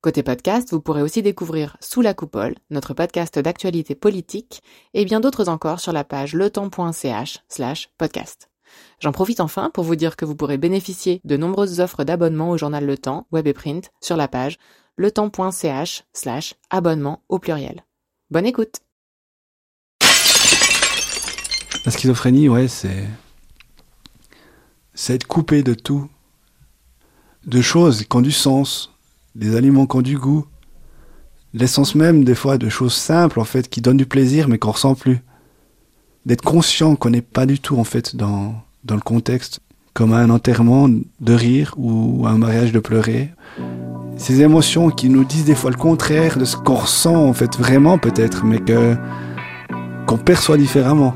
Côté podcast, vous pourrez aussi découvrir Sous la coupole, notre podcast d'actualité politique, et bien d'autres encore sur la page letemps.ch slash podcast. J'en profite enfin pour vous dire que vous pourrez bénéficier de nombreuses offres d'abonnement au journal Le Temps, web et print, sur la page letemps.ch slash abonnement au pluriel. Bonne écoute La schizophrénie, ouais, c'est... C'est être coupé de tout. De choses qui ont du sens, des aliments qui ont du goût, l'essence même des fois de choses simples en fait qui donnent du plaisir mais qu'on ressent plus. D'être conscient qu'on n'est pas du tout en fait dans, dans le contexte, comme un enterrement de rire ou un mariage de pleurer. Ces émotions qui nous disent des fois le contraire de ce qu'on ressent en fait vraiment peut-être, mais que qu'on perçoit différemment.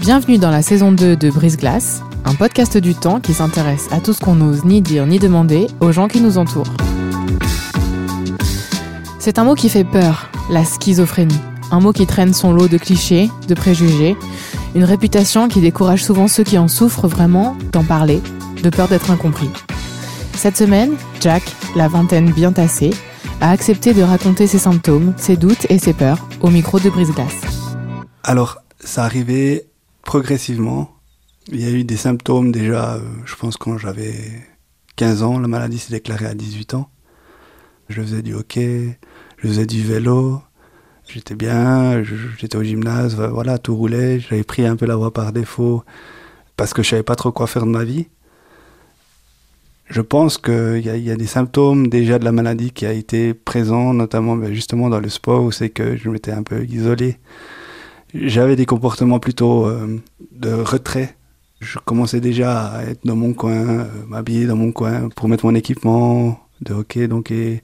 Bienvenue dans la saison 2 de Brise Glace, un podcast du temps qui s'intéresse à tout ce qu'on n'ose ni dire ni demander aux gens qui nous entourent. C'est un mot qui fait peur, la schizophrénie. Un mot qui traîne son lot de clichés, de préjugés, une réputation qui décourage souvent ceux qui en souffrent vraiment d'en parler, de peur d'être incompris. Cette semaine, Jack, la vingtaine bien tassée, a accepté de raconter ses symptômes, ses doutes et ses peurs au micro de Brise-Glace. Alors, ça arrivait progressivement. Il y a eu des symptômes déjà, euh, je pense quand j'avais 15 ans, la maladie s'est déclarée à 18 ans. Je faisais du hockey, je faisais du vélo, j'étais bien, j'étais au gymnase, voilà, tout roulait. J'avais pris un peu la voie par défaut parce que je savais pas trop quoi faire de ma vie. Je pense qu'il y, y, a des symptômes déjà de la maladie qui a été présent, notamment ben, justement dans le sport, où c'est que je m'étais un peu isolé. J'avais des comportements plutôt euh, de retrait. Je commençais déjà à être dans mon coin, euh, m'habiller dans mon coin pour mettre mon équipement de hockey. Donc, et,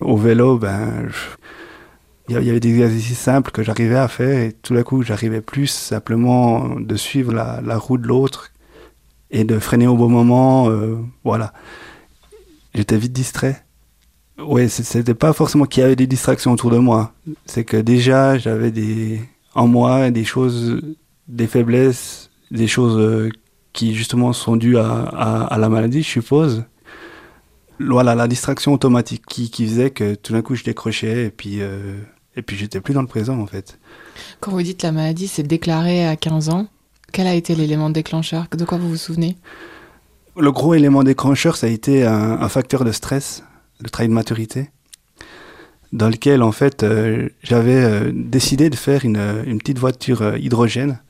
au vélo, ben, il y avait des exercices simples que j'arrivais à faire et tout d'un coup, j'arrivais plus simplement de suivre la, la roue de l'autre et de freiner au bon moment. Euh, voilà. J'étais vite distrait. Ouais, c'était pas forcément qu'il y avait des distractions autour de moi. C'est que déjà, j'avais des, en moi des choses, des faiblesses, des choses euh, qui justement sont dues à, à, à la maladie, je suppose. Voilà la distraction automatique qui, qui faisait que tout d'un coup je décrochais et puis euh, et puis j'étais plus dans le présent en fait. Quand vous dites la maladie s'est déclarée à 15 ans, quel a été l'élément déclencheur? De quoi vous vous souvenez? Le gros élément déclencheur, ça a été un, un facteur de stress, le travail de maturité, dans lequel en fait euh, j'avais euh, décidé de faire une, une petite voiture euh, hydrogène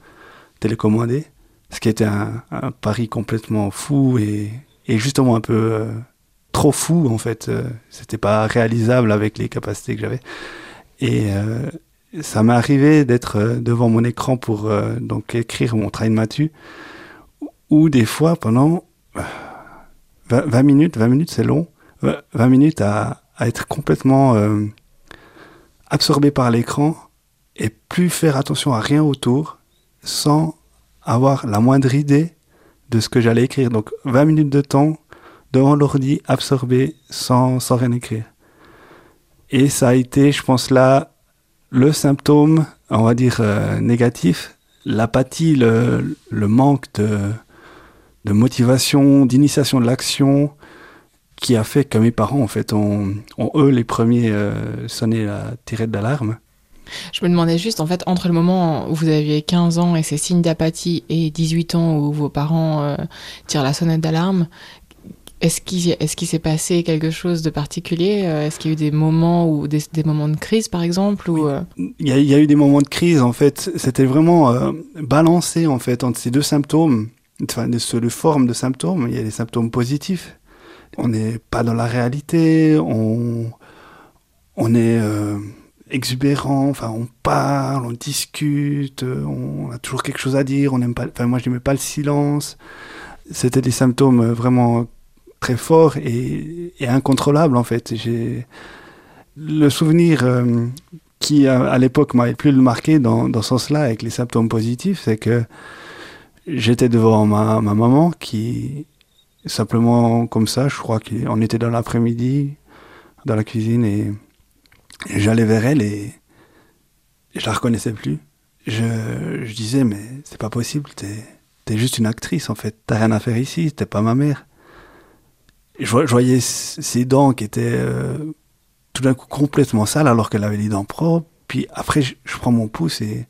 télécommandée, ce qui était un, pari complètement fou et, justement un peu euh, trop fou en fait. Euh, C'était pas réalisable avec les capacités que j'avais. Et euh, ça m'est arrivé d'être euh, devant mon écran pour donc écrire mon travail de matu, ou des fois pendant 20, 20 minutes, 20 minutes c'est long, 20 minutes à, être complètement absorbé par l'écran et plus faire attention à rien autour sans avoir la moindre idée de ce que j'allais écrire. Donc 20 minutes de temps devant l'ordi, absorbé, sans, sans rien écrire. Et ça a été, je pense là, le symptôme, on va dire, euh, négatif, l'apathie, le, le manque de, de motivation, d'initiation de l'action, qui a fait que mes parents, en fait, ont, ont eux, les premiers, euh, sonné la tirette d'alarme. Je me demandais juste, en fait, entre le moment où vous aviez 15 ans et ces signes d'apathie et 18 ans où vos parents euh, tirent la sonnette d'alarme, est-ce qu'il est qu s'est passé quelque chose de particulier Est-ce qu'il y a eu des moments ou des, des, moments de crise, par exemple ou, euh... il, y a, il, y a, eu des moments de crise, en fait. C'était vraiment euh, balancé, en fait, entre ces deux symptômes, enfin, de ce, de forme de symptômes. Il y a des symptômes positifs. On n'est pas dans la réalité, on, on est euh, exubérant, enfin, on parle, on discute, on a toujours quelque chose à dire, on n'aime pas, enfin, moi, je n'aimais pas le silence. C'était des symptômes vraiment très fort et, et, incontrôlable en fait. J'ai le souvenir euh, qui à, l'époque m'avait plus le marqué dans, dans ce sens-là avec les symptômes positifs, c'est que j'étais devant ma, ma maman qui simplement comme ça, je crois qu'on était dans l'après-midi dans la cuisine et, j'allais vers elle et, je la reconnaissais plus. Je, je disais mais c'est pas possible, t'es es juste une actrice en fait, t'as rien à faire ici, t'es pas ma mère. Je, je voyais ses dents qui étaient euh, tout d'un coup complètement sales alors qu'elle avait les dents propres. Puis après je, prends mon pouce et,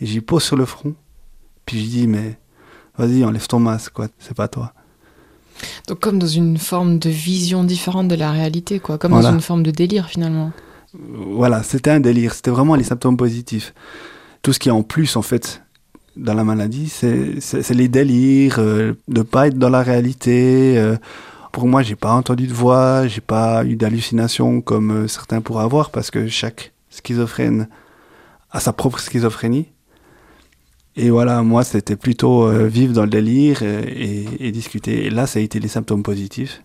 et j'y pose sur le front. Puis je dis mais vas-y enlève ton masque quoi, c'est pas toi. Donc comme dans une forme de vision différente de la réalité, quoi, comme dans une forme de délire finalement. Voilà, c'était un délire, c'était vraiment les symptômes positifs. Tout ce qui est en plus en fait dans la maladie, c'est les délires, euh, de pas être dans la réalité. Euh. pour moi, j'ai pas entendu de voix, j'ai pas eu d'hallucination comme euh, certains pourraient avoir parce que chaque schizophrène a sa propre schizophrénie. Et voilà, moi, c'était plutôt euh, vivre dans le délire et, discuter. Et là, ça a été les symptômes positifs.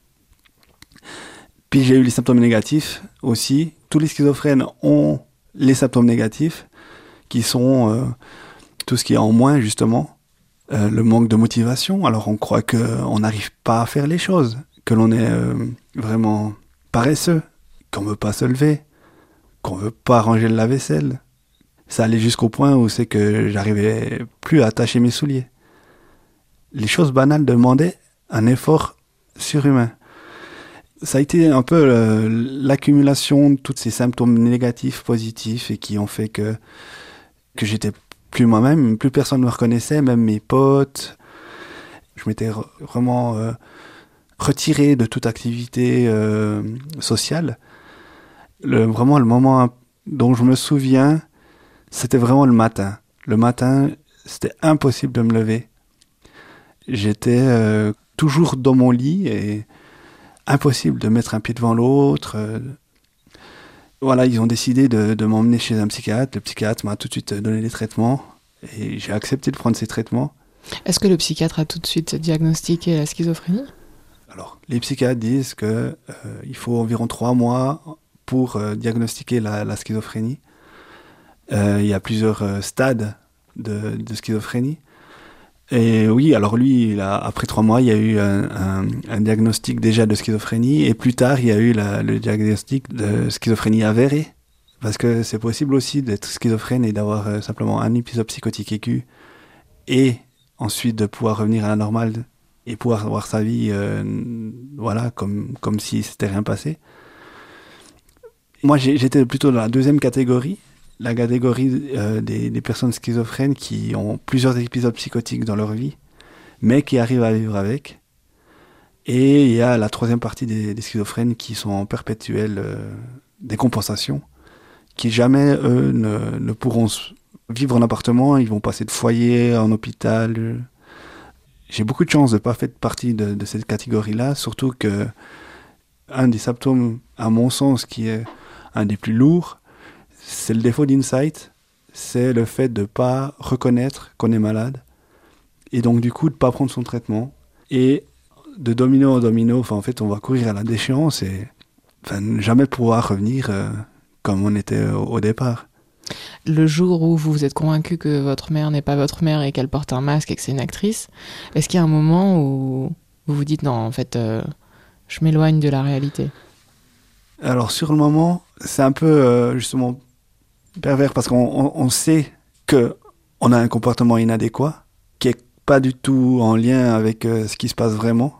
Puis j'ai eu les symptômes négatifs aussi. Tous les schizophrènes ont les symptômes négatifs, qui sont euh, tout ce qui est en moins, justement. Euh, le manque de motivation. Alors on croit qu'on n'arrive pas à faire les choses, que l'on est vraiment paresseux, qu'on veut pas se lever, qu'on veut pas ranger le lave-vaisselle, ça allait jusqu'au point où c'est que j'arrivais plus à attacher mes souliers. Les choses banales demandaient un effort surhumain. Ça a été un peu euh, l'accumulation de tous ces symptômes négatifs, positifs, et qui ont fait que, que j'étais plus moi-même, plus personne ne me reconnaissait, même mes potes. Je m'étais vraiment euh, retiré de toute activité euh, sociale. Le, vraiment, le moment dont je me souviens, c'était vraiment le matin. Le matin, c'était impossible de me lever. J'étais euh, toujours dans mon lit et impossible de mettre un pied devant l'autre. Voilà, ils ont décidé de, m'emmener chez un psychiatre. Le psychiatre m'a tout de suite donné des traitements et j'ai accepté de prendre ces traitements. Est-ce que le psychiatre a tout de suite diagnostiqué la schizophrénie? Alors, les psychiatres disent qu'il euh, faut environ trois mois pour euh, diagnostiquer la, schizophrénie. Euh, il y a plusieurs euh, stades de, de, schizophrénie. Et oui, alors lui, après trois mois, il y a eu un, diagnostic déjà de schizophrénie, et plus tard, il y a eu le diagnostic de schizophrénie avérée, parce que c'est possible aussi d'être schizophrène et d'avoir euh, simplement un épisode psychotique aigu, et ensuite de pouvoir revenir à la normale et pouvoir avoir sa vie, voilà, comme comme si c'était rien passé. Moi, j'étais plutôt dans la deuxième catégorie, la catégorie euh, des, personnes schizophrènes qui ont plusieurs épisodes psychotiques dans leur vie, mais qui arrivent à vivre avec. Et il y a la troisième partie des, schizophrènes qui sont en perpétuelle euh, décompensation, qui jamais, eux, ne, ne, pourront vivre en appartement, ils vont passer de foyer en hôpital. J'ai beaucoup de chance de ne pas faire partie de, de cette catégorie-là, surtout que un des symptômes, à mon sens, qui est un des plus lourds, c'est le défaut d'insight, c'est le fait de ne pas reconnaître qu'on est malade, et donc du coup de ne pas prendre son traitement, et de domino en domino, en fait on va courir à la déchéance et jamais pouvoir revenir euh, comme on était au, départ. Le jour où vous vous êtes convaincu que votre mère n'est pas votre mère et qu'elle porte un masque et que c'est une actrice, est-ce qu'il y a un moment où vous vous dites non, en fait, euh, je m'éloigne de la réalité? Alors sur le moment, c'est un peu euh, justement pervers parce qu'on on, sait que on a un comportement inadéquat qui est pas du tout en lien avec euh, ce qui se passe vraiment.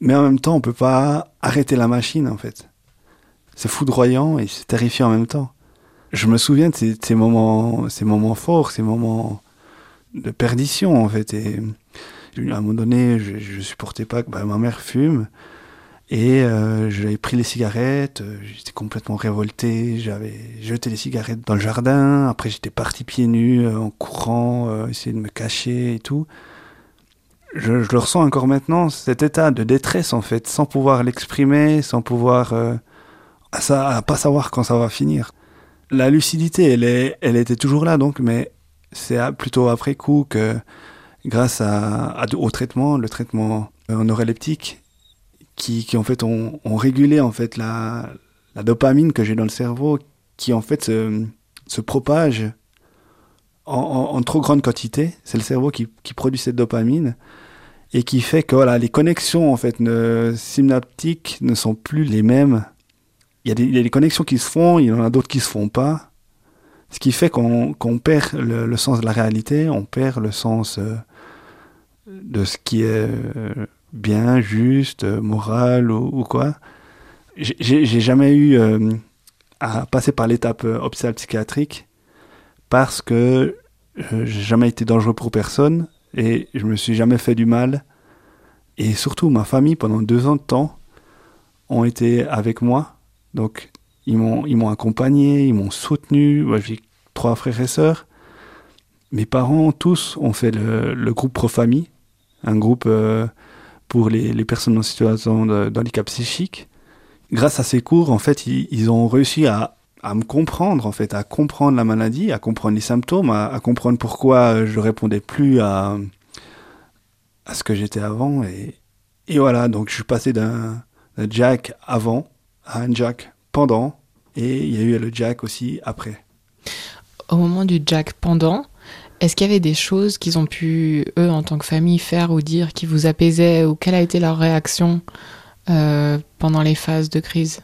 Mais en même temps, on peut pas arrêter la machine en fait. C'est foudroyant et c'est terrifiant en même temps. Je me souviens de ces, moments, ces moments forts, ces moments de perdition en fait. Et à un moment donné, je, je supportais pas que bah, ma mère fume. Et euh, j'avais pris les cigarettes, euh, j'étais complètement révolté, j'avais jeté les cigarettes dans le jardin, après j'étais parti pieds nus euh, en courant, essayer de me cacher et tout. Je, le ressens encore maintenant, cet état de détresse en fait, sans pouvoir l'exprimer, sans pouvoir... à, ça, pas savoir quand ça va finir. La lucidité, elle, est, elle était toujours là donc, mais c'est plutôt après coup que grâce à, à, au traitement, le traitement neuroleptique, qui, qui en fait ont, régulé en fait la, la dopamine que j'ai dans le cerveau qui en fait se, se propage en, en, trop grande quantité. C'est le cerveau qui, qui, produit cette dopamine et qui fait que voilà, les connexions en fait ne, synaptiques ne sont plus les mêmes. Il y, a des, il y a des connexions qui se font, il y en a d'autres qui se font pas. Ce qui fait qu'on qu perd le, le, sens de la réalité, on perd le sens euh, de ce qui est euh, bien, juste, moral ou, quoi. J'ai jamais eu euh, à passer par l'étape euh, hôpital psychiatrique parce que euh, j'ai jamais été dangereux pour personne et je me suis jamais fait du mal. Et surtout, ma famille, pendant deux ans de temps, ont été avec moi. Donc, ils m'ont, accompagné, ils m'ont soutenu. Moi, j'ai trois frères et sœurs. Mes parents, tous, ont fait le, groupe Pro-Famille, un groupe euh, pour les, personnes en situation d'handicap psychique. Grâce à ces cours, en fait, ils, ont réussi à, me comprendre, en fait, à comprendre la maladie, à comprendre les symptômes, à, comprendre pourquoi je répondais plus à, ce que j'étais avant. Et voilà, donc je suis passé d'un Jack avant à un Jack pendant, et il y a eu le Jack aussi après. Au moment du Jack pendant, est-ce qu'il y avait des choses qu'ils ont pu, eux, en tant que famille, faire ou dire qui vous apaisaient ou quelle a été leur réaction euh, pendant les phases de crise?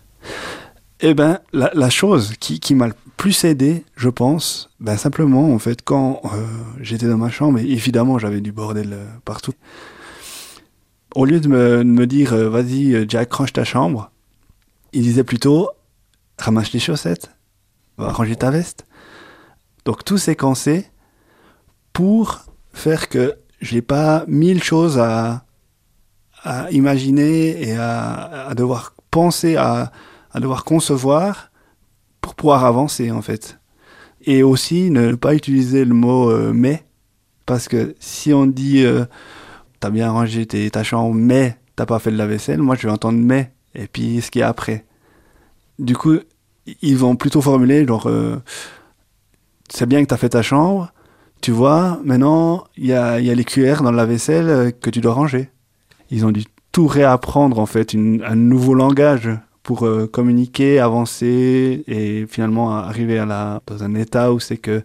Eh ben, la, chose qui, m'a le plus aidé, je pense, ben simplement, en fait, quand euh, j'étais dans ma chambre, et évidemment, j'avais du bordel euh, partout. Au lieu de me, dire, vas-y, Jack, range ta chambre, il disait plutôt, ramasse les chaussettes, va ranger ta veste. Donc, tout séquencé pour faire que j'ai pas mille choses à, imaginer et à, devoir penser, à, devoir concevoir pour pouvoir avancer en fait. Et aussi ne pas utiliser le mot euh, mais, parce que si on dit euh, t'as bien rangé tes, ta chambre mais t'as pas fait de la vaisselle, moi je vais entendre mais et puis ce qu'il y a après. Du coup, ils vont plutôt formuler genre euh, c'est bien que t'as fait ta chambre, tu vois, maintenant, il y a, y les cuillères dans la vaisselle que tu dois ranger. Ils ont dû tout réapprendre, en fait, un nouveau langage pour euh, communiquer, avancer et finalement arriver à dans un état où c'est que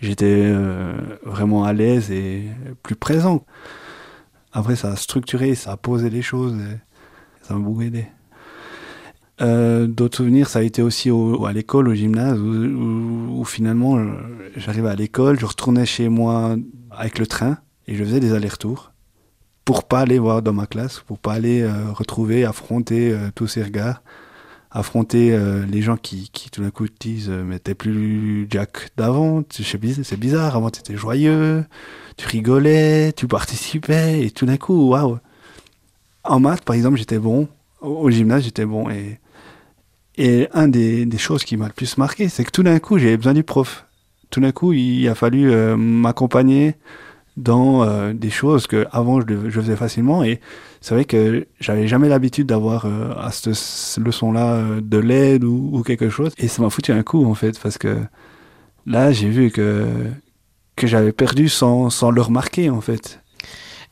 j'étais euh, vraiment à l'aise et plus présent. Après, ça a structuré, ça a posé les choses et ça m'a beaucoup aidé. Euh, D'autres souvenirs, ça a été aussi au, à l'école, au gymnase, où, finalement j'arrivais à l'école, je retournais chez moi avec le train et je faisais des allers-retours pour pas aller voir dans ma classe, pour pas aller euh, retrouver, affronter euh, tous ces regards, affronter euh, les gens qui, qui tout d'un coup te disent mais t'es plus Jack d'avant, c'est bizarre, avant t'étais joyeux, tu rigolais, tu participais et tout d'un coup waouh. En maths par exemple j'étais bon, au, au gymnase j'étais bon et et un des, des choses qui m'a le plus marqué, c'est que tout d'un coup, j'avais besoin du prof. Tout d'un coup, il a fallu euh, m'accompagner dans euh, des choses que avant je, faisais facilement. Et c'est vrai que j'avais jamais l'habitude d'avoir euh, à cette leçon-là euh, de l'aide ou, ou, quelque chose. Et ça m'a foutu un coup en fait, parce que là, j'ai vu que que j'avais perdu sans, sans le remarquer en fait.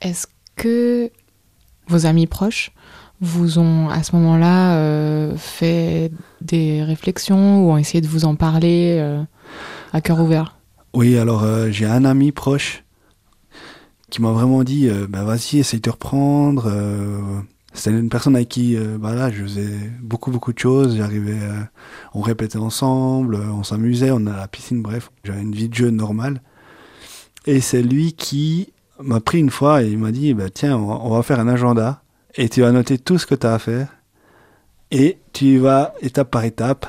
Est-ce que vos amis proches vous ont à ce moment-là euh, fait des réflexions ou ont essayé de vous en parler euh, à cœur ouvert? Oui, alors euh, j'ai un ami proche qui m'a vraiment dit bah, vas-y, essaye de reprendre. C'était une personne avec qui bah, là, je faisais beaucoup, beaucoup de choses. J'arrivais, on répétait ensemble, on s'amusait, on allait à la piscine, bref, j'avais une vie de jeune normale. Et c'est lui qui m'a pris une fois et il m'a dit bah, tiens, on va faire un agenda et tu vas noter tout ce que tu as à faire et tu vas étape par étape.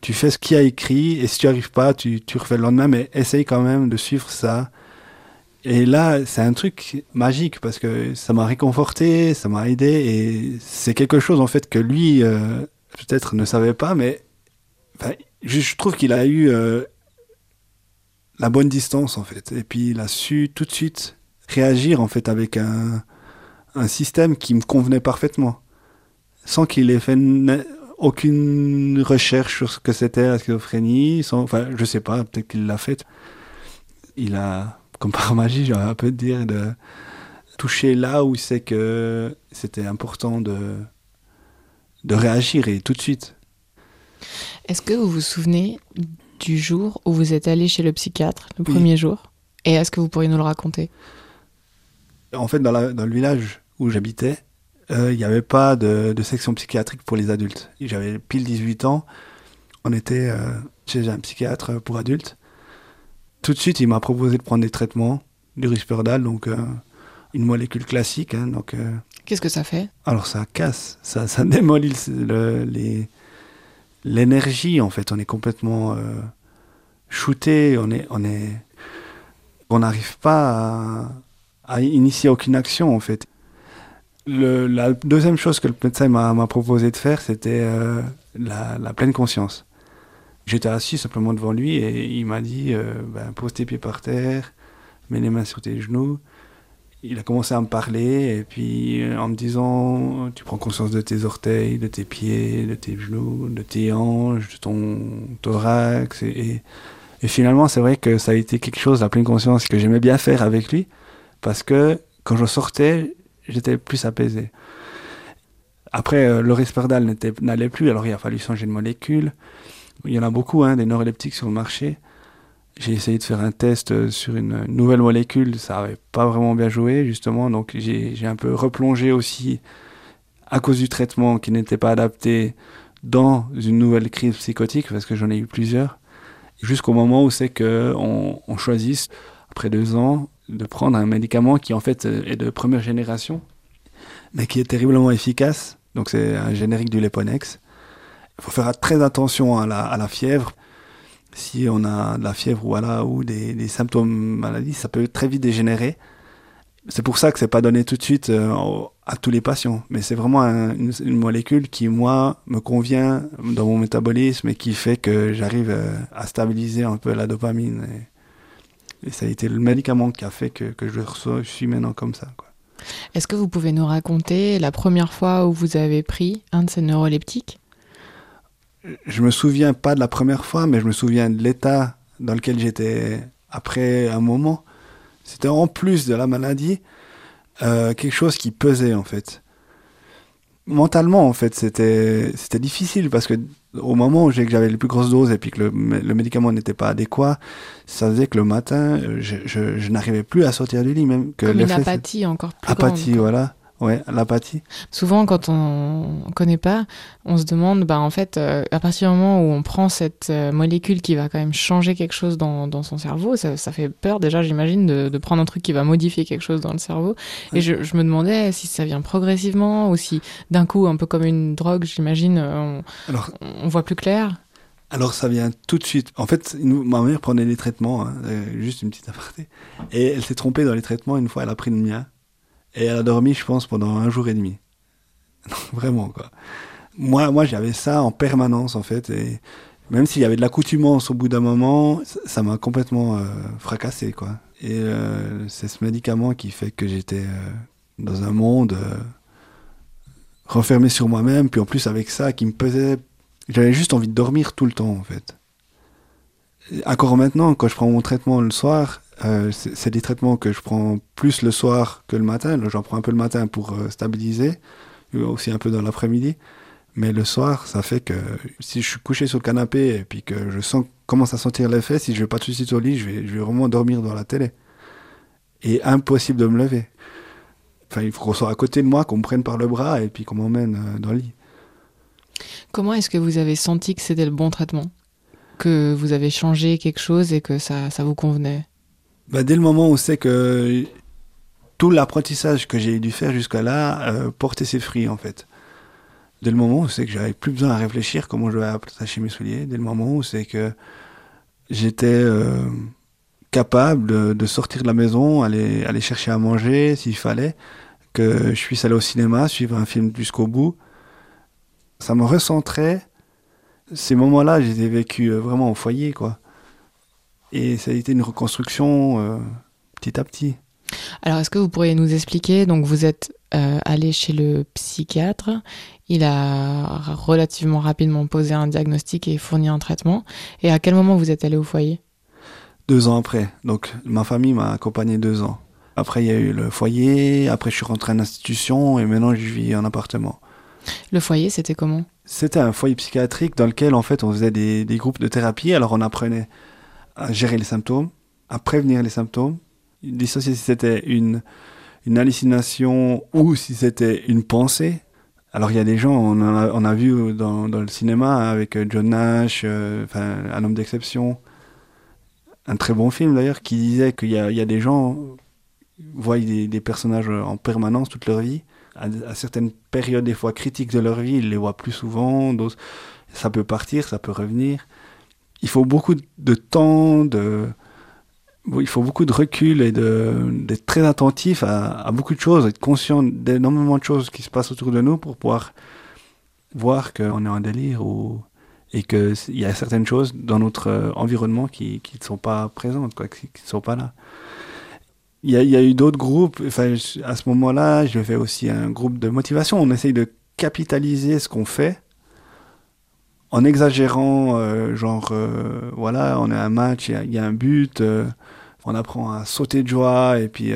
Tu fais ce qu'il y a écrit et si tu arrives pas, tu, tu refais le lendemain, mais essaye quand même de suivre ça. Et là, c'est un truc magique parce que ça m'a réconforté, ça m'a aidé et c'est quelque chose en fait que lui euh, peut-être ne savait pas, mais je, trouve qu'il a eu euh, la bonne distance en fait. Et puis il a su tout de suite réagir en fait avec un, un système qui me convenait parfaitement, sans qu'il ait fait aucune recherche sur ce que c'était la schizophrénie, sans, enfin, je sais pas, peut-être qu'il l'a fait. Il a, comme par magie, j'aurais un peu de dire, de toucher là où c'est que c'était important de, de réagir et tout de suite. Est-ce que vous vous souvenez du jour où vous êtes allé chez le psychiatre, le premier jour? Et est-ce que vous pourriez nous le raconter? En fait, dans, dans, le village où j'habitais, euh, il n'y avait pas de, section psychiatrique pour les adultes. J'avais pile 18 ans. On était euh, chez un psychiatre pour adultes. Tout de suite, il m'a proposé de prendre des traitements, du risperdal, donc euh, une molécule classique. Hein, donc, Qu'est-ce que ça fait? Alors ça casse, ça, ça démolit les l'énergie en fait. On est complètement shooté, on est, on est, on n'arrive pas à, à, initier aucune action en fait la deuxième chose que le médecin m'a proposé de faire, c'était euh, la, pleine conscience. J'étais assis simplement devant lui et il m'a dit euh, ben, pose tes pieds par terre, mets les mains sur tes genoux. Il a commencé à me parler et puis euh, en me disant tu prends conscience de tes orteils, de tes pieds, de tes genoux, de tes hanches, de ton thorax. Et, et finalement, c'est vrai que ça a été quelque chose, la pleine conscience, que j'aimais bien faire avec lui parce que quand je sortais, j'étais plus apaisé. Après, euh, le risperdal n'allait plus, alors il a fallu changer de molécule. Il y en a beaucoup, hein, des neuroleptiques sur le marché. J'ai essayé de faire un test euh, sur une nouvelle molécule, ça n'avait pas vraiment bien joué, justement. Donc j'ai un peu replongé aussi, à cause du traitement qui n'était pas adapté, dans une nouvelle crise psychotique, parce que j'en ai eu plusieurs. Jusqu'au moment où c'est qu'on on choisisse, après deux ans, de prendre un médicament qui en fait euh, est de première génération, mais qui est terriblement efficace. Donc c'est un générique du Leponex. Il faut faire très attention à la, à la, fièvre. Si on a de la fièvre voilà, ou des, des symptômes maladie, ça peut très vite dégénérer. C'est pour ça que c'est pas donné tout de suite euh, à tous les patients, mais c'est vraiment une, molécule qui moi me convient dans mon métabolisme et qui fait que j'arrive euh, à stabiliser un peu la dopamine. Et, et ça a été le médicament qui a fait que, que je, reçois, je suis maintenant comme ça. Est-ce que vous pouvez nous raconter la première fois où vous avez pris un de ces neuroleptiques? Je me souviens pas de la première fois, mais je me souviens de l'état dans lequel j'étais après un moment. C'était en plus de la maladie euh, quelque chose qui pesait en fait. Mentalement en fait c'était c'était difficile parce que au moment où j'avais les plus grosses doses et puis que le, le médicament n'était pas adéquat, ça faisait que le matin, je, je, je n'arrivais plus à sortir du lit même. Que Comme une apathie encore plus apathie, voilà. Ouais, l'apathie. Souvent, quand on ne connaît pas, on se demande, bah, en fait, euh, à partir du moment où on prend cette euh, molécule qui va quand même changer quelque chose dans, dans son cerveau, ça, ça, fait peur déjà, j'imagine, de, de, prendre un truc qui va modifier quelque chose dans le cerveau. Et je, je, me demandais si ça vient progressivement ou si d'un coup, un peu comme une drogue, j'imagine, euh, on, Alors, on voit plus clair. Alors ça vient tout de suite. En fait, ma mère prenait des traitements, hein, juste une petite aparté, et elle s'est trompée dans les traitements. Une fois, elle a pris le mien. Et elle a dormi, je pense, pendant un jour et demi. Vraiment, quoi. Moi, moi j'avais ça en permanence, en fait. Et même s'il y avait de l'accoutumance au bout d'un moment, ça m'a complètement euh, fracassé, quoi. Et euh, c'est ce médicament qui fait que j'étais euh, dans un monde renfermé sur moi-même, puis en plus avec ça qui me pesait. J'avais juste envie de dormir tout le temps, en fait. encore maintenant, quand je prends mon traitement le soir, euh, c'est des traitements que je prends plus le soir que le matin. J'en prends un peu le matin pour euh, stabiliser, aussi un peu dans l'après-midi. Mais le soir, ça fait que si je suis couché sur le canapé et puis que je commence à sentir l'effet, si je vais pas tout de suite au lit, je vais, vraiment dormir dans la télé. Et impossible de me lever. Il faut qu'on soit à côté de moi, qu'on me prenne par le bras et puis qu'on m'emmène euh, dans le lit. Comment est-ce que vous avez senti que c'était le bon traitement? Que vous avez changé quelque chose et que ça vous convenait? Bah, Dès le moment où c'est que tout l'apprentissage que j'ai dû faire jusqu'à là euh, portait ses fruits en fait. Dès le moment où c'est que j'avais plus besoin à réfléchir comment je vais attacher mes souliers, dès le moment où c'est que j'étais euh, capable de, sortir de la maison, aller, aller chercher à manger s'il fallait, que je puisse aller au cinéma, suivre un film jusqu'au bout, ça me recentrait. Ces moments-là, j'ai vécu euh, vraiment au foyer, quoi. Et ça a été une reconstruction euh, petit à petit. Alors, est-ce que vous pourriez nous expliquer Donc, vous êtes euh, allé chez le psychiatre. Il a relativement rapidement posé un diagnostic et fourni un traitement. Et à quel moment vous êtes allé au foyer? Deux ans après. Donc, ma famille m'a accompagné deux ans. Après, il y a eu le foyer. Après, je suis rentré en institution et maintenant, je vis en appartement. Le foyer, c'était comment? C'était un foyer psychiatrique dans lequel en fait on faisait des, des groupes de thérapie. Alors on apprenait à gérer les symptômes, à prévenir les symptômes, dissocier si c'était une, hallucination ou si c'était une pensée. Alors il y a des gens, on a, vu dans, le cinéma avec John Nash, euh, un homme d'exception, un très bon film d'ailleurs, qui disait qu'il y a, des gens voient des, personnages en permanence toute leur vie. À, certaines périodes, des fois critiques de leur vie, ils les voient plus souvent. Ça peut partir, ça peut revenir. Il faut beaucoup de temps, de, il faut beaucoup de recul et d'être très attentif à, beaucoup de choses, être conscient d'énormément de choses qui se passent autour de nous pour pouvoir voir qu'on est en délire ou, et qu'il y a certaines choses dans notre environnement qui ne sont pas présentes, quoi, qui ne sont pas là. Il y a, il y a eu d'autres groupes, enfin, à ce moment-là, je fais aussi un groupe de motivation. On essaye de capitaliser ce qu'on fait en exagérant, euh, genre, euh, voilà, on a un match, il y, y, a un but, euh, on apprend à sauter de joie et puis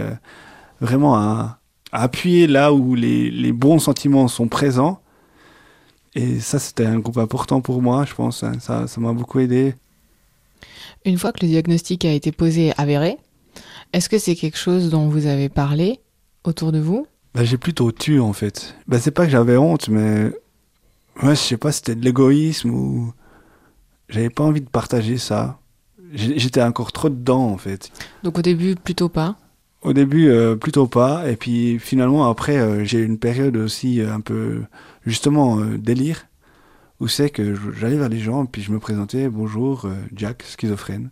vraiment à, à, appuyer là où les, les, bons sentiments sont présents. Et ça, c'était un groupe important pour moi, je pense. Hein, ça, ça m'a beaucoup aidé. Une fois que le diagnostic a été posé et avéré, est-ce que c'est quelque chose dont vous avez parlé autour de vous? Bah, J'ai plutôt tu en fait. Bah, c'est pas que j'avais honte, mais ouais, je sais pas, c'était de l'égoïsme ou j'avais pas envie de partager ça. J'étais encore trop dedans en fait. Donc au début plutôt pas? Au début euh, plutôt pas et puis finalement après euh, j'ai eu une période aussi euh, un peu justement délire où c'est que j'allais vers les gens puis je me présentais bonjour Jack schizophrène.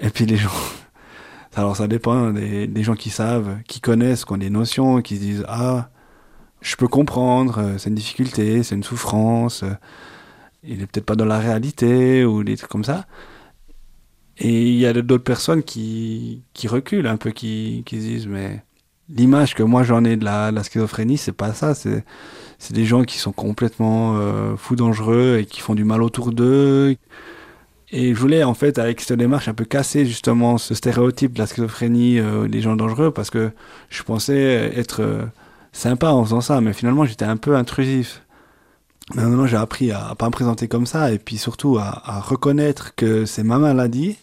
Et puis les gens alors ça dépend des, des gens qui savent, qui connaissent, qui ont des notions, qui se disent ah je peux comprendre, euh, c'est une difficulté, c'est une souffrance, il est peut-être pas dans la réalité ou des trucs comme ça. Et il y a d'autres personnes qui, qui reculent un peu, qui, qui se disent, mais l'image que moi j'en ai de la, de la schizophrénie, c'est pas ça. C'est, c'est des gens qui sont complètement euh, fous dangereux et qui font du mal autour d'eux. Et je voulais, en fait, avec cette démarche, un peu casser justement ce stéréotype de la schizophrénie euh, des gens dangereux parce que je pensais être euh, sympa en faisant ça, mais finalement j'étais un peu intrusif. Maintenant, j'ai appris à, pas me présenter comme ça et puis surtout à, à reconnaître que c'est ma maladie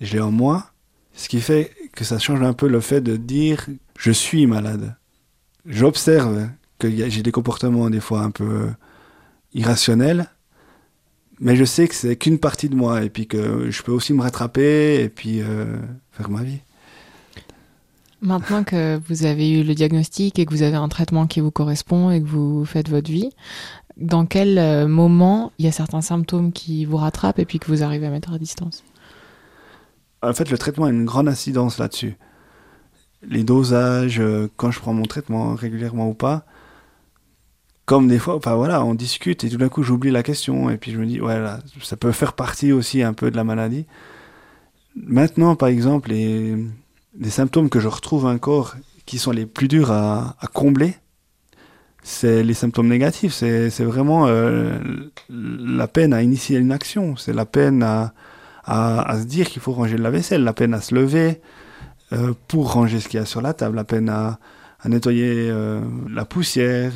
je l'ai en moi, ce qui fait que ça change un peu le fait de dire je suis malade. J'observe que j'ai des comportements des fois un peu irrationnels, mais je sais que c'est qu'une partie de moi et puis que je peux aussi me rattraper et puis euh, faire ma vie. Maintenant que vous avez eu le diagnostic et que vous avez un traitement qui vous correspond et que vous faites votre vie, dans quel moment il y a certains symptômes qui vous rattrapent et puis que vous arrivez à mettre à distance? En fait, le traitement a une grande incidence là-dessus. Les dosages, quand je prends mon traitement régulièrement ou pas, comme des fois, enfin voilà, on discute et tout d'un coup j'oublie la question et puis je me dis, ouais, ça peut faire partie aussi un peu de la maladie. Maintenant, par exemple, les, les symptômes que je retrouve encore qui sont les plus durs à, combler, c'est les symptômes négatifs. C'est vraiment euh, la peine à initier une action, c'est la peine à, se dire qu'il faut ranger la vaisselle, la peine à se lever euh, pour ranger ce qu'il y a sur la table, la peine à, nettoyer euh, la poussière,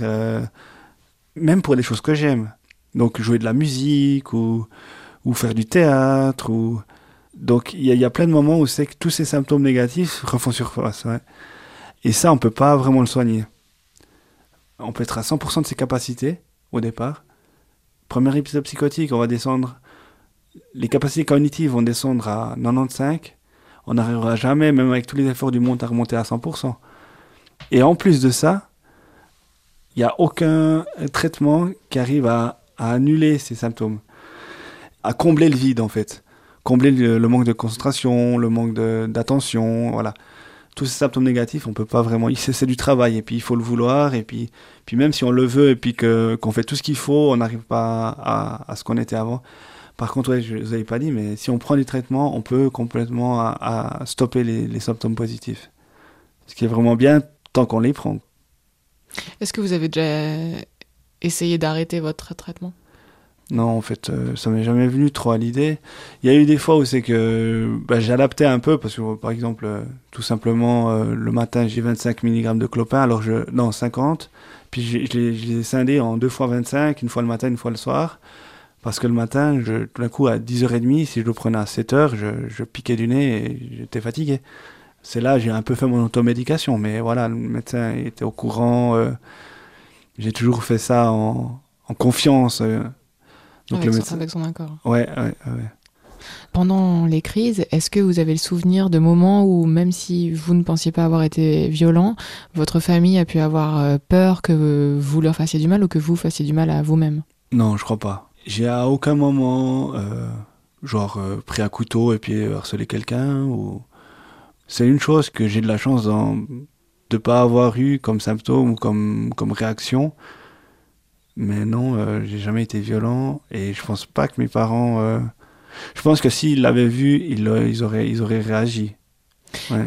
même pour des choses que j'aime. Donc jouer de la musique ou, ou faire du théâtre. Ou... Donc il y, a plein de moments où c'est que tous ces symptômes négatifs refont surface. Ouais. Et ça, on peut pas vraiment le soigner. On peut être à 100% de ses capacités au départ. Premier épisode psychotique, on va descendre les capacités cognitives vont descendre à 95, on n'arrivera jamais, même avec tous les efforts du monde, à remonter à 100%. Et en plus de ça, il n'y a aucun traitement qui arrive à, à, annuler ces symptômes, à combler le vide en fait, combler le, manque de concentration, le manque d'attention, voilà. Tous ces symptômes négatifs, on peut pas vraiment. C'est du travail et puis il faut le vouloir et puis, puis même si on le veut et puis que qu'on fait tout ce qu'il faut, on n'arrive pas à, à ce qu'on était avant. Par contre, ouais, je vous avais pas dit, mais si on prend du traitement, on peut complètement à, stopper les, symptômes positifs. Ce qui est vraiment bien tant qu'on les prend. Est-ce que vous avez déjà essayé d'arrêter votre traitement? Non, en fait, euh, ça m'est jamais venu trop à l'idée. Il y a eu des fois où c'est que bah, j'adaptais un peu parce que, par exemple, euh, tout simplement, euh, le matin, j'ai 25 mg de clopin, alors je. Non, 50. Puis je, les- ai scindés en deux fois 25, une fois le matin, une fois le soir. Parce que le matin, tout d'un coup, à 10h30, si je le prenais à 7h, je, piquais du nez et j'étais fatigué. C'est là, j'ai un peu fait mon automédication, mais voilà, le médecin était au courant. euh, j'ai toujours fait ça en confiance. Donc avec, le son, médecin. avec son accord. Ouais, ouais, ouais. Pendant les crises, est-ce que vous avez le souvenir de moments où, même si vous ne pensiez pas avoir été violent, votre famille a pu avoir euh, peur que vous leur fassiez du mal ou que vous fassiez du mal à vous-même? Non, je crois pas. J'ai à aucun moment, euh, genre, euh, pris un couteau et puis harcelé quelqu'un. Ou... C'est une chose que j'ai de la chance de pas avoir eu comme symptôme ou comme, comme réaction. Mais non, euh, j'ai jamais été violent et je pense pas que mes parents. euh, Je pense que s'ils l'avaient vu, ils, ils, auraient, ils auraient réagi.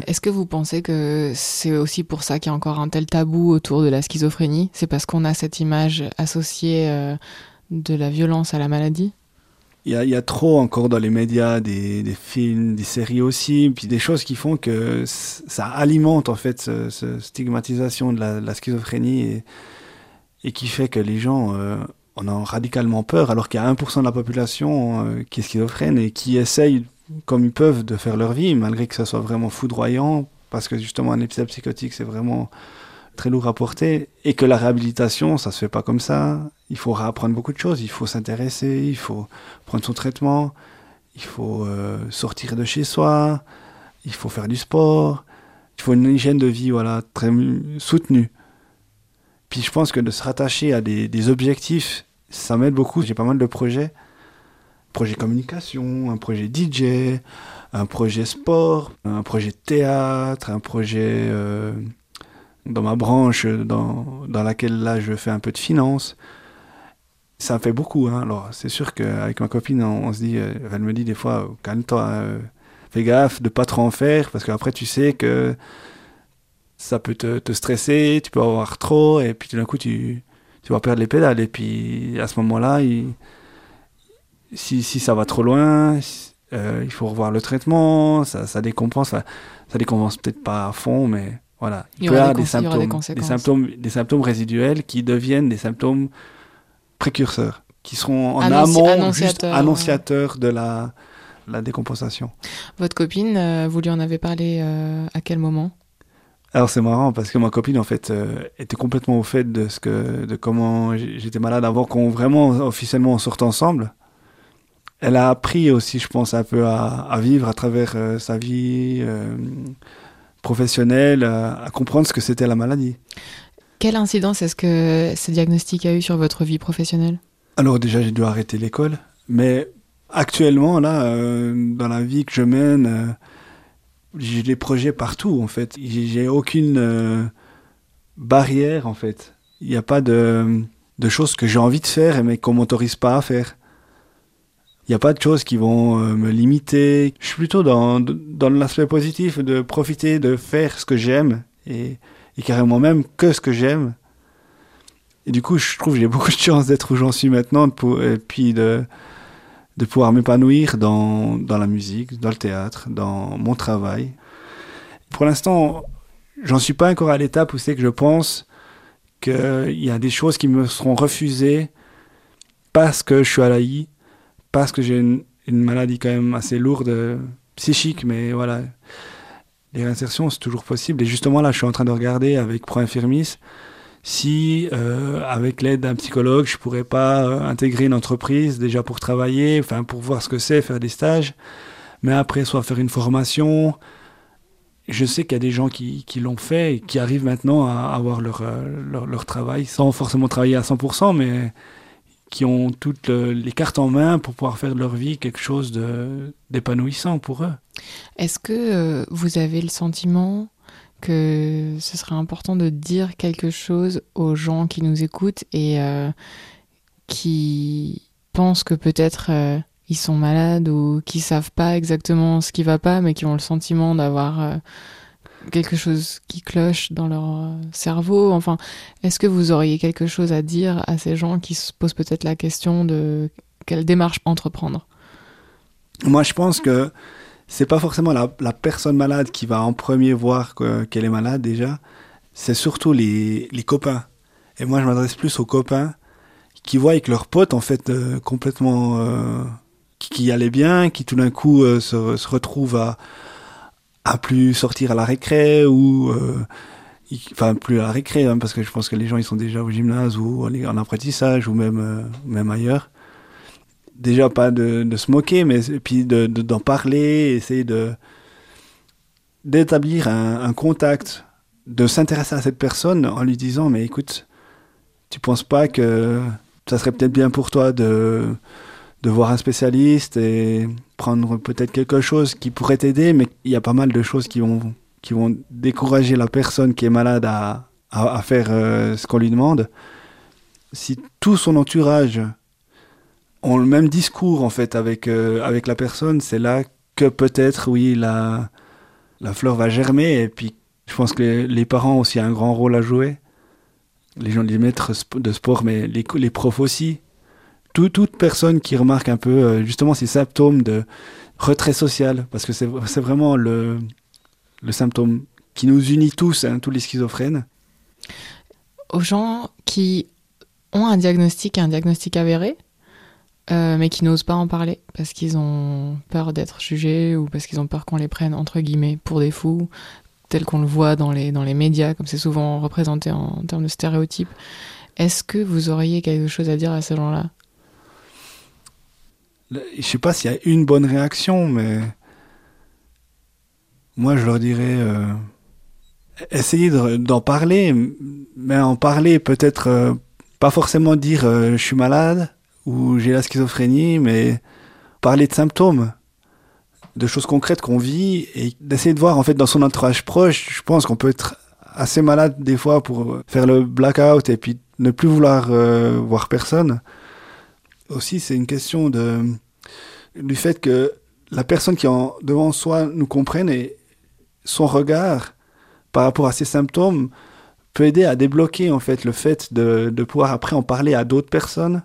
Est-ce que vous pensez que c'est aussi pour ça qu'il y a encore un tel tabou autour de la schizophrénie? C'est parce qu'on a cette image associée euh, de la violence à la maladie? Il y a, il y a trop encore dans les médias des, des films, des séries aussi, puis des choses qui font que ça alimente en fait ce, ce stigmatisation de la, de la schizophrénie et, et qui fait que les gens euh, en ont radicalement peur alors qu'il y a 1% de la population euh, qui est schizophrène et qui essayent comme ils peuvent de faire leur vie malgré que ça soit vraiment foudroyant parce que justement un épisode psychotique c'est vraiment très lourd à porter et que la réhabilitation ça se fait pas comme ça. Il faut réapprendre beaucoup de choses. Il faut s'intéresser il faut prendre son traitement, il faut euh, sortir de chez soi, il faut faire du sport, il faut une hygiène de vie voilà, très soutenue. Puis je pense que de se rattacher à des, des objectifs, ça m'aide beaucoup. J'ai pas mal de projets. Projet communication, un projet DJ, un projet sport, un projet théâtre, un projet euh, dans ma branche dans, dans laquelle là je fais un peu de finance ça fait beaucoup. Hein. Alors, c'est sûr qu'avec ma copine, on, se dit, euh, elle me dit des fois, calme-toi, euh, fais gaffe de pas trop en faire, parce qu'après, tu sais que ça peut te, te stresser, tu peux avoir trop, et puis tout d'un coup, tu, tu vas perdre les pédales. Et puis, à ce moment-là, si, si ça va trop loin, euh, il faut revoir le traitement, ça, ça décompense. Enfin, ça décompense peut-être pas à fond, mais voilà. Il y peut y avoir des symptômes, des symptômes, des symptômes résiduels qui deviennent des symptômes précurseurs, qui seront en Annonci- amont, annonciateurs, juste ouais. annonciateurs de la, la décompensation. Votre copine, euh, vous lui en avez parlé euh, à quel moment? Alors c'est marrant parce que ma copine en fait euh, était complètement au fait de ce que de comment j'étais malade avant qu'on vraiment officiellement on sorte ensemble. Elle a appris aussi, je pense, un peu à, à vivre à travers euh, sa vie euh, professionnelle, à, comprendre ce que c'était la maladie. Quelle incidence est-ce que ce diagnostic a eu sur votre vie professionnelle? Alors déjà, j'ai dû arrêter l'école, mais actuellement, là, dans la vie que je mène, j'ai des projets partout, en fait. J'ai aucune euh, barrière, en fait. Il n'y a pas de, de choses que j'ai envie de faire, mais qu'on m'autorise pas à faire. Il n'y a pas de choses qui vont euh, me limiter. Je suis plutôt dans, dans l'aspect positif de profiter de faire ce que j'aime et, et carrément même que ce que j'aime. Et du coup, je trouve que j'ai beaucoup de chance d'être où j'en suis maintenant et puis de, de pouvoir m'épanouir dans, dans la musique, dans le théâtre, dans mon travail. Pour l'instant, j'en suis pas encore à l'étape où c'est que je pense qu'il y a des choses qui me seront refusées parce que je suis à l'AI, parce que j'ai une, une maladie quand même assez lourde psychique, mais voilà. Les réinsertions, c'est toujours possible. Et justement, là, je suis en train de regarder avec Pro Infirmis si, euh, avec l'aide d'un psychologue, je pourrais pas euh, intégrer une entreprise déjà pour travailler, enfin pour voir ce que c'est, faire des stages, mais après soit faire une formation. Je sais qu'il y a des gens qui, qui l'ont fait et qui arrivent maintenant à avoir leur, euh, leur, leur travail sans forcément travailler à 100%, mais qui ont toutes le- les cartes en main pour pouvoir faire de leur vie quelque chose d'épanouissant pour eux. Est-ce que euh, vous avez le sentiment que ce serait important de dire quelque chose aux gens qui nous écoutent et euh, qui pensent que peut-être euh, ils sont malades ou qui savent pas exactement ce qui va pas, mais qui ont le sentiment d'avoir euh, quelque chose qui cloche dans leur cerveau. Enfin, est-ce que vous auriez quelque chose à dire à ces gens qui se posent peut-être la question de quelle démarche entreprendre? Moi, je pense que c'est pas forcément la, personne malade qui va en premier voir qu'elle est malade déjà, c'est surtout les, copains. Et moi, je m'adresse plus aux copains qui voient avec leurs potes, en fait, euh, complètement, euh, qui, allaient bien, qui tout d'un coup euh, se, se, retrouvent à, à plus sortir à la récré ou, enfin, plus à la récré, hein, parce que je pense que les gens, ils sont déjà au gymnase ou en, apprentissage ou même, même ailleurs. Déjà, pas de, de se moquer, mais puis d'en de, d'en parler, essayer de d'établir un, un contact de s'intéresser à cette personne en lui disant mais écoute tu penses pas que ça serait peut-être bien pour toi de de voir un spécialiste et prendre peut-être quelque chose qui pourrait t'aider mais il y a pas mal de choses qui vont qui vont décourager la personne qui est malade à à, faire euh, ce qu'on lui demande. Si tout son entourage ont le même discours en fait avec euh, avec la personne c'est là que peut-être oui la la fleur va germer et puis je pense que les, parents ont aussi un grand rôle à jouer. Les gens, les maîtres de sport, mais les, les profs aussi. toute personne qui remarque un peu euh, justement ces symptômes de retrait social, parce que c'est vraiment le, le symptôme qui nous unit tous, hein, tous les schizophrènes. Aux gens qui ont un diagnostic, un diagnostic avéré, euh, mais qui n'osent pas en parler parce qu'ils ont peur d'être jugés ou parce qu'ils ont peur qu'on les prenne entre guillemets pour des fous, tel qu'on le voit dans les, dans les médias, comme c'est souvent représenté en, termes de stéréotypes. Est-ce que vous auriez quelque chose à dire à ces gens-là Je sais pas s'il y a une bonne réaction, mais moi je leur dirais euh, d'en parler, mais en parler peut-être euh, pas forcément dire euh, je suis malade ou j'ai la schizophrénie, mais parler de symptômes de choses concrètes qu'on vit et d'essayer de voir en fait dans son entourage proche, je pense qu'on peut être assez malade des fois pour faire le blackout et puis ne plus vouloir euh, voir personne. Aussi, c'est une question de du fait que la personne qui est devant soi nous comprenne et son regard par rapport à ses symptômes peut aider à débloquer en fait le fait de pouvoir après en parler à d'autres personnes,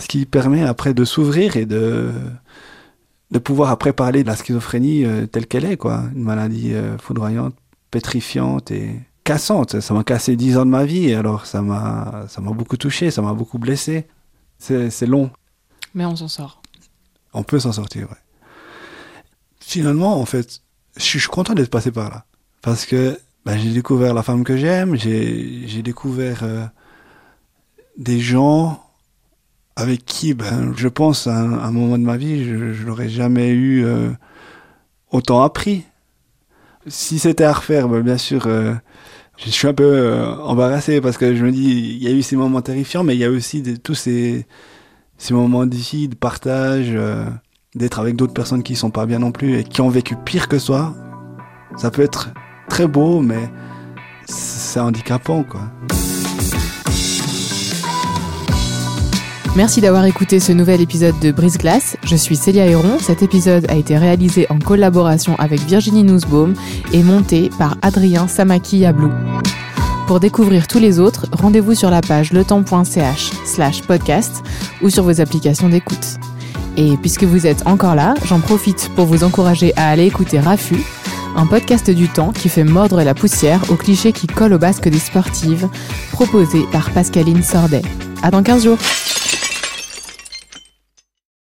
ce qui permet après de s'ouvrir et de de pouvoir après parler de la schizophrénie euh, telle qu'elle est, quoi. Une maladie euh, foudroyante, pétrifiante et cassante. Ça m'a cassé dix ans de ma vie, alors ça m'a, ça m'a beaucoup touché, ça m'a beaucoup blessé. C'est, long. Mais on s'en sort. On peut s'en sortir, ouais. Finalement, en fait, je suis content d'être passé par là. Parce que bah, j'ai découvert la femme que j'aime, j'ai, j'ai découvert euh, des gens avec qui, ben, je pense, à un, moment de ma vie, je, n'aurais jamais eu euh, autant appris. Si c'était à refaire, ben, bien sûr, euh, je suis un peu euh, embarrassé parce que je me dis, il y a eu ces moments terrifiants, mais il y a aussi tous ces, moments d'ici, de partage, d'être avec d'autres personnes qui sont pas bien non plus et qui ont vécu pire que soi. Ça peut être très beau, mais c'est handicapant, quoi. Merci d'avoir écouté ce nouvel épisode de Brise Glace. Je suis Célia Héron. Cet épisode a été réalisé en collaboration avec Virginie Nussbaum et monté par Adrien Samaki-Yablou. Pour découvrir tous les autres, rendez-vous sur la page letemps.ch slash podcast ou sur vos applications d'écoute. Et puisque vous êtes encore là, j'en profite pour vous encourager à aller écouter Rafu, un podcast du temps qui fait mordre la poussière aux clichés qui collent au basque des sportives, proposé par Pascaline Sordet. À dans 15 jours!